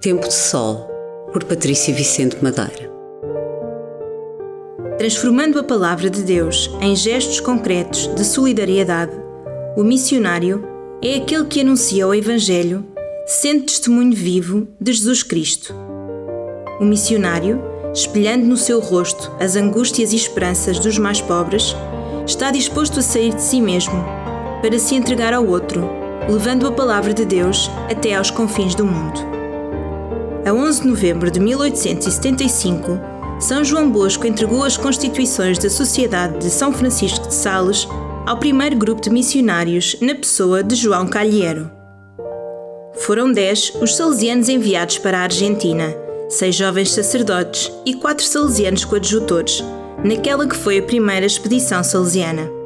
Tempo de Sol, por Patrícia Vicente Madeira. Transformando a palavra de Deus em gestos concretos de solidariedade, o missionário é aquele que anuncia o Evangelho, sendo testemunho vivo de Jesus Cristo. O missionário, espelhando no seu rosto as angústias e esperanças dos mais pobres, está disposto a sair de si mesmo para se entregar ao outro, levando a palavra de Deus até aos confins do mundo. A 11 de novembro de 1875, São João Bosco entregou as constituições da Sociedade de São Francisco de Sales ao primeiro grupo de missionários na pessoa de João Calheiro. Foram dez os salesianos enviados para a Argentina, seis jovens sacerdotes e quatro salesianos coadjutores, naquela que foi a primeira expedição salesiana.